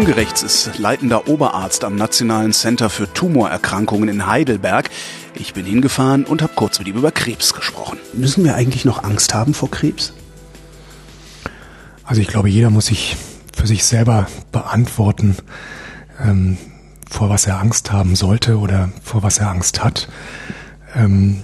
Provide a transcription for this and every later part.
Ungerechts ist leitender Oberarzt am Nationalen Center für Tumorerkrankungen in Heidelberg. Ich bin hingefahren und habe kurz mit ihm über Krebs gesprochen. Müssen wir eigentlich noch Angst haben vor Krebs? Also ich glaube, jeder muss sich für sich selber beantworten, ähm, vor was er Angst haben sollte oder vor was er Angst hat. Ähm,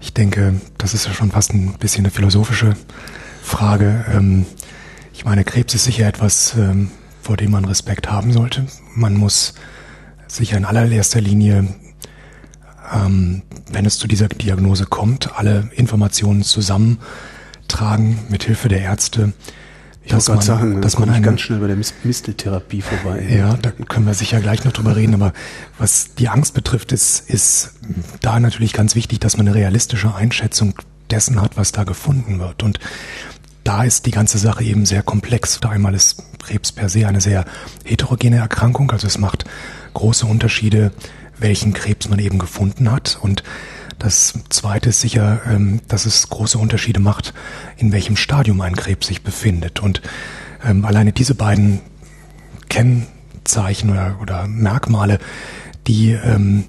ich denke, das ist ja schon fast ein bisschen eine philosophische Frage. Ähm, ich meine, Krebs ist sicher etwas, ähm, vor dem man Respekt haben sollte. Man muss sicher in allererster Linie, ähm, wenn es zu dieser Diagnose kommt, alle Informationen zusammentragen mit Hilfe der Ärzte. Ich muss gerade sagen, dass man eine, ganz schnell bei der Misteltherapie vorbei. Ja, da können wir sicher gleich noch drüber reden. Aber was die Angst betrifft, ist, ist da natürlich ganz wichtig, dass man eine realistische Einschätzung dessen hat, was da gefunden wird. Und da ist die ganze Sache eben sehr komplex. Einmal ist Krebs per se eine sehr heterogene Erkrankung, also es macht große Unterschiede, welchen Krebs man eben gefunden hat. Und das Zweite ist sicher, ähm, dass es große Unterschiede macht, in welchem Stadium ein Krebs sich befindet. Und ähm, alleine diese beiden Kennzeichen oder, oder Merkmale, die ähm,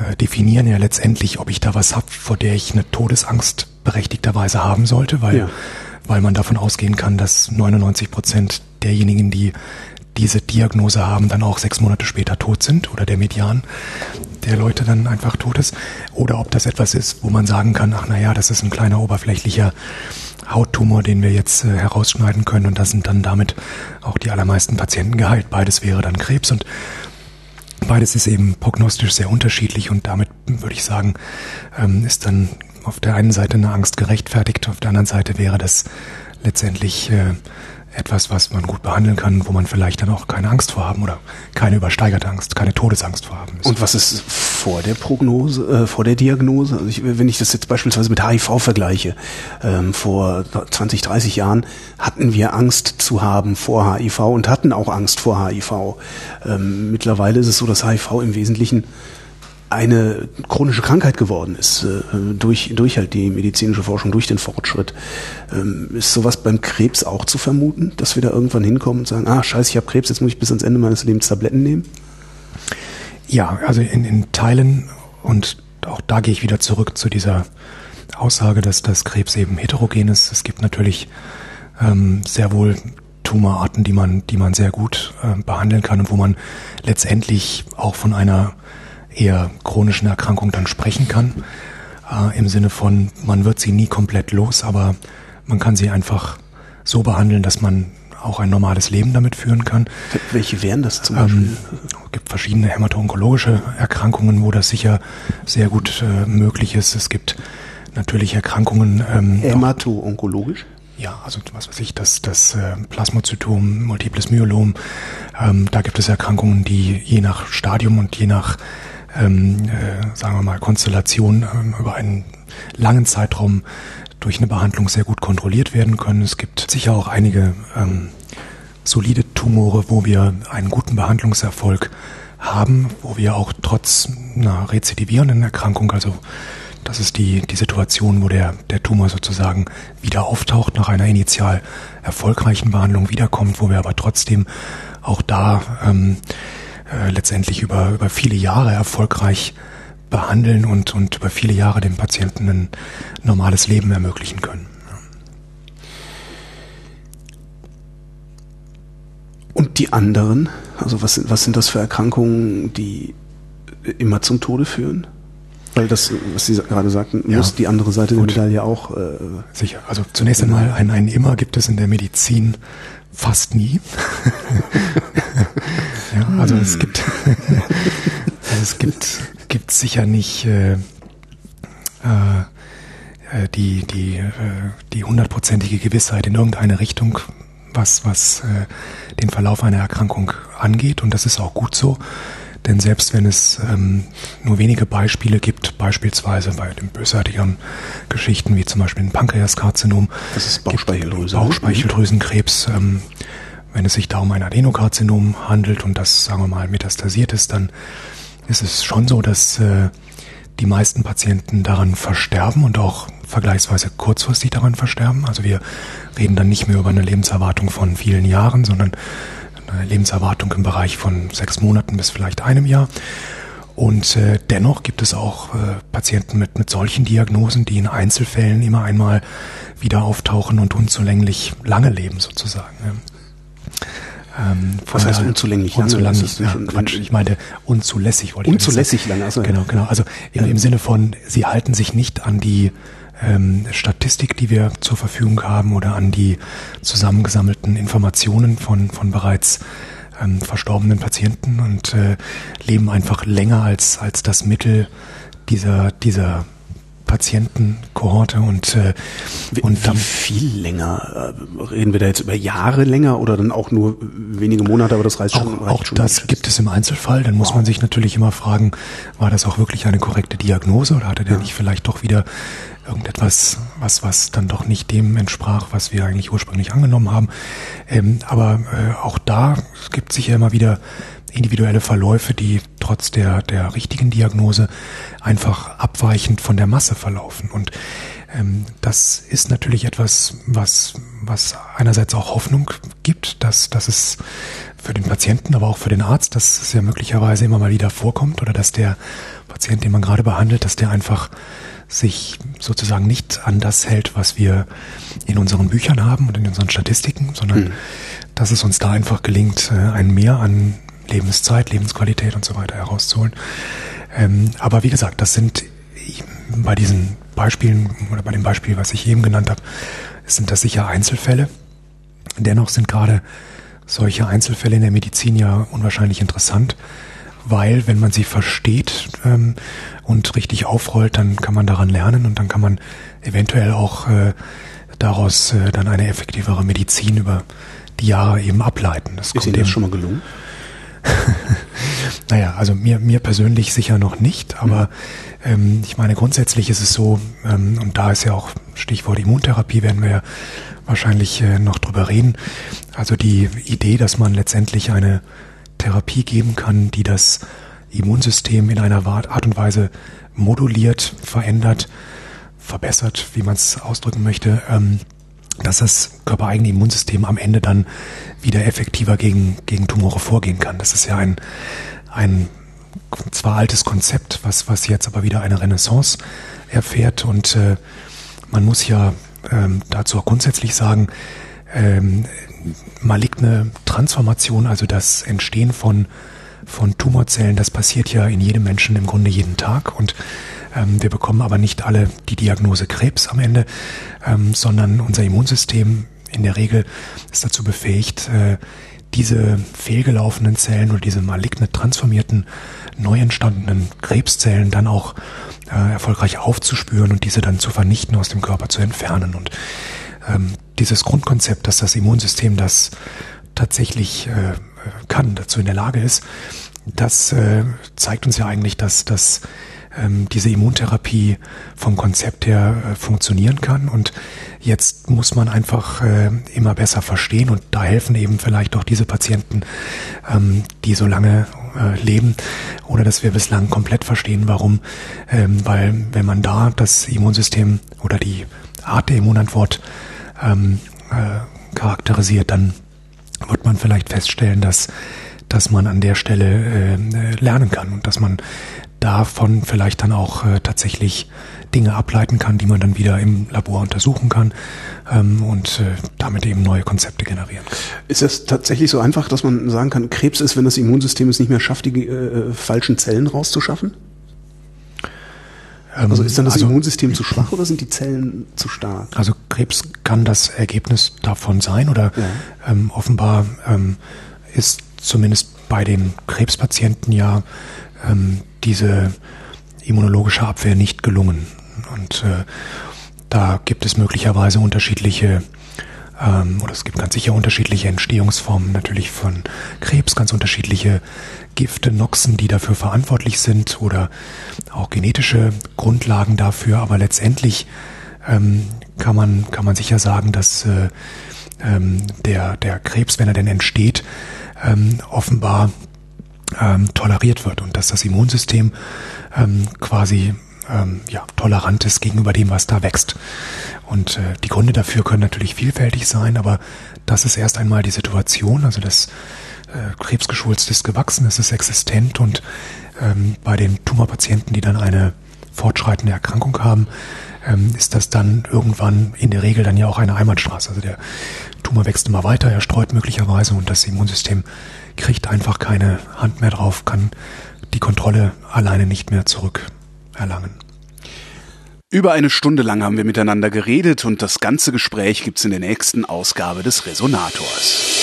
äh, definieren ja letztendlich, ob ich da was habe, vor der ich eine Todesangst berechtigterweise haben sollte, weil ja weil man davon ausgehen kann, dass 99 Prozent derjenigen, die diese Diagnose haben, dann auch sechs Monate später tot sind oder der Median der Leute dann einfach tot ist. Oder ob das etwas ist, wo man sagen kann, ach naja, das ist ein kleiner oberflächlicher Hauttumor, den wir jetzt äh, herausschneiden können und da sind dann damit auch die allermeisten Patienten geheilt. Beides wäre dann Krebs und beides ist eben prognostisch sehr unterschiedlich und damit würde ich sagen, ähm, ist dann auf der einen Seite eine Angst gerechtfertigt, auf der anderen Seite wäre das letztendlich äh, etwas, was man gut behandeln kann, wo man vielleicht dann auch keine Angst vor haben oder keine übersteigerte Angst, keine Todesangst vor haben. Und was ist vor der Prognose, äh, vor der Diagnose? Also ich, wenn ich das jetzt beispielsweise mit HIV vergleiche, ähm, vor 20, 30 Jahren hatten wir Angst zu haben vor HIV und hatten auch Angst vor HIV. Ähm, mittlerweile ist es so, dass HIV im Wesentlichen eine chronische Krankheit geworden ist, äh, durch, durch halt die medizinische Forschung, durch den Fortschritt. Ähm, ist sowas beim Krebs auch zu vermuten, dass wir da irgendwann hinkommen und sagen, ah, scheiße, ich habe Krebs, jetzt muss ich bis ans Ende meines Lebens Tabletten nehmen? Ja, also in, in Teilen und auch da gehe ich wieder zurück zu dieser Aussage, dass das Krebs eben heterogen ist. Es gibt natürlich ähm, sehr wohl Tumorarten, die man, die man sehr gut äh, behandeln kann und wo man letztendlich auch von einer eher chronischen Erkrankung dann sprechen kann. Äh, Im Sinne von, man wird sie nie komplett los, aber man kann sie einfach so behandeln, dass man auch ein normales Leben damit führen kann. Welche wären das zum Beispiel? Ähm, es gibt verschiedene hämato-onkologische Erkrankungen, wo das sicher sehr gut äh, möglich ist. Es gibt natürlich Erkrankungen. Ähm, Hämato-onkologisch? Ja, also was weiß ich, das, das äh, Plasmazytom, Multiples Myelom, ähm, da gibt es Erkrankungen, die je nach Stadium und je nach ähm, äh, sagen wir mal, Konstellation ähm, über einen langen Zeitraum durch eine Behandlung sehr gut kontrolliert werden können. Es gibt sicher auch einige ähm, solide Tumore, wo wir einen guten Behandlungserfolg haben, wo wir auch trotz einer rezidivierenden Erkrankung, also das ist die, die Situation, wo der, der Tumor sozusagen wieder auftaucht nach einer initial erfolgreichen Behandlung wiederkommt, wo wir aber trotzdem auch da ähm, äh, letztendlich über, über viele Jahre erfolgreich behandeln und, und über viele Jahre dem Patienten ein normales Leben ermöglichen können. Und die anderen, also was, was sind das für Erkrankungen, die immer zum Tode führen? Weil das, was Sie gerade sagten, ja. muss die andere Seite Gut. der Medaille auch. Äh, Sicher. Also zunächst einmal ein, ein Immer gibt es in der Medizin fast nie. ja, also es gibt, also es gibt, gibt sicher nicht äh, äh, die die äh, die hundertprozentige Gewissheit in irgendeine Richtung, was was äh, den Verlauf einer Erkrankung angeht und das ist auch gut so. Denn selbst wenn es ähm, nur wenige Beispiele gibt, beispielsweise bei den bösartigen Geschichten wie zum Beispiel ein Pankreaskarzinom, das ist Bauchspeicheldrüse, ne? Bauchspeicheldrüsenkrebs, ähm, wenn es sich da um ein Adenokarzinom handelt und das, sagen wir mal, metastasiert ist, dann ist es schon so, dass äh, die meisten Patienten daran versterben und auch vergleichsweise kurzfristig daran versterben. Also wir reden dann nicht mehr über eine Lebenserwartung von vielen Jahren, sondern eine Lebenserwartung im Bereich von sechs Monaten bis vielleicht einem Jahr. Und äh, dennoch gibt es auch äh, Patienten mit, mit solchen Diagnosen, die in Einzelfällen immer einmal wieder auftauchen und unzulänglich lange leben sozusagen. Ähm, Was heißt unzulänglich lange? Unzulänglich, ja, Quatsch, ich meine unzulässig wollte ich Unzulässig lange, also Genau, genau. Also im, im Sinne von, sie halten sich nicht an die ähm, Statistik, die wir zur Verfügung haben oder an die zusammengesammelten Informationen von, von bereits ähm, verstorbenen Patienten und äh, leben einfach länger als, als das Mittel dieser, dieser Patientenkohorte und äh, und wie viel länger äh, reden wir da jetzt über Jahre länger oder dann auch nur wenige Monate, aber das reicht schon. Auch, auch schon das gibt es im Einzelfall. Dann muss wow. man sich natürlich immer fragen, war das auch wirklich eine korrekte Diagnose oder hatte der ja. nicht vielleicht doch wieder irgendetwas, was was dann doch nicht dem entsprach, was wir eigentlich ursprünglich angenommen haben. Ähm, aber äh, auch da gibt es sicher immer wieder individuelle Verläufe, die trotz der, der richtigen Diagnose einfach abweichend von der Masse verlaufen. Und ähm, das ist natürlich etwas, was, was einerseits auch Hoffnung gibt, dass, dass es für den Patienten, aber auch für den Arzt, dass es ja möglicherweise immer mal wieder vorkommt oder dass der Patient, den man gerade behandelt, dass der einfach sich sozusagen nicht an das hält, was wir in unseren Büchern haben und in unseren Statistiken, sondern mhm. dass es uns da einfach gelingt, äh, ein Mehr an Lebenszeit, Lebensqualität und so weiter herauszuholen. Ähm, aber wie gesagt, das sind bei diesen Beispielen oder bei dem Beispiel, was ich eben genannt habe, sind das sicher Einzelfälle. Dennoch sind gerade solche Einzelfälle in der Medizin ja unwahrscheinlich interessant, weil wenn man sie versteht ähm, und richtig aufrollt, dann kann man daran lernen und dann kann man eventuell auch äh, daraus äh, dann eine effektivere Medizin über die Jahre eben ableiten. Das Ist Ihnen das schon mal gelungen? naja, also mir, mir persönlich sicher noch nicht, aber ähm, ich meine, grundsätzlich ist es so, ähm, und da ist ja auch Stichwort Immuntherapie, werden wir ja wahrscheinlich äh, noch drüber reden. Also die Idee, dass man letztendlich eine Therapie geben kann, die das Immunsystem in einer Art und Weise moduliert, verändert, verbessert, wie man es ausdrücken möchte, ähm, dass das körpereigene Immunsystem am Ende dann wieder effektiver gegen, gegen Tumore vorgehen kann. Das ist ja ein, ein zwar altes Konzept, was, was jetzt aber wieder eine Renaissance erfährt und äh, man muss ja ähm, dazu auch grundsätzlich sagen, ähm, maligne Transformation, also das Entstehen von, von Tumorzellen, das passiert ja in jedem Menschen im Grunde jeden Tag und ähm, wir bekommen aber nicht alle die Diagnose Krebs am Ende, ähm, sondern unser Immunsystem in der Regel ist dazu befähigt, äh, diese fehlgelaufenen Zellen oder diese maligne transformierten, neu entstandenen Krebszellen dann auch äh, erfolgreich aufzuspüren und diese dann zu vernichten, aus dem Körper zu entfernen. Und ähm, dieses Grundkonzept, dass das Immunsystem das tatsächlich äh, kann, dazu in der Lage ist, das äh, zeigt uns ja eigentlich, dass das ähm, diese Immuntherapie vom Konzept her äh, funktionieren kann. Und jetzt muss man einfach äh, immer besser verstehen und da helfen eben vielleicht auch diese Patienten, ähm, die so lange äh, leben, oder dass wir bislang komplett verstehen, warum. Ähm, weil wenn man da das Immunsystem oder die Art der Immunantwort ähm, äh, charakterisiert, dann wird man vielleicht feststellen, dass dass man an der Stelle äh, äh lernen kann und dass man davon vielleicht dann auch äh, tatsächlich Dinge ableiten kann, die man dann wieder im Labor untersuchen kann ähm, und äh, damit eben neue Konzepte generieren kann. Ist das tatsächlich so einfach, dass man sagen kann, Krebs ist, wenn das Immunsystem es nicht mehr schafft, die äh, falschen Zellen rauszuschaffen? Ähm, also ist dann das also, Immunsystem zu schwach oder sind die Zellen zu stark? Also Krebs kann das Ergebnis davon sein oder ja. ähm, offenbar ähm, ist zumindest bei den Krebspatienten ja ähm, diese immunologische Abwehr nicht gelungen. Und äh, da gibt es möglicherweise unterschiedliche Ähm, oder es gibt ganz sicher unterschiedliche Entstehungsformen natürlich von Krebs, ganz unterschiedliche Gifte, Noxen, die dafür verantwortlich sind oder auch genetische Grundlagen dafür. Aber letztendlich ähm, kann man kann man sicher sagen, dass äh, ähm, der der Krebs, wenn er denn entsteht, ähm, offenbar ähm, toleriert wird und dass das Immunsystem ähm, quasi ähm, ja, tolerant ist gegenüber dem, was da wächst. Und äh, die Gründe dafür können natürlich vielfältig sein, aber das ist erst einmal die Situation. Also das äh, Krebsgeschwulst ist gewachsen, es ist existent und ähm, bei den Tumorpatienten, die dann eine fortschreitende Erkrankung haben, ähm, ist das dann irgendwann in der Regel dann ja auch eine Einbahnstraße. Also der Tumor wächst immer weiter, er streut möglicherweise und das Immunsystem kriegt einfach keine Hand mehr drauf, kann die Kontrolle alleine nicht mehr zurück erlangen. Über eine Stunde lang haben wir miteinander geredet und das ganze Gespräch gibt's in der nächsten Ausgabe des Resonators.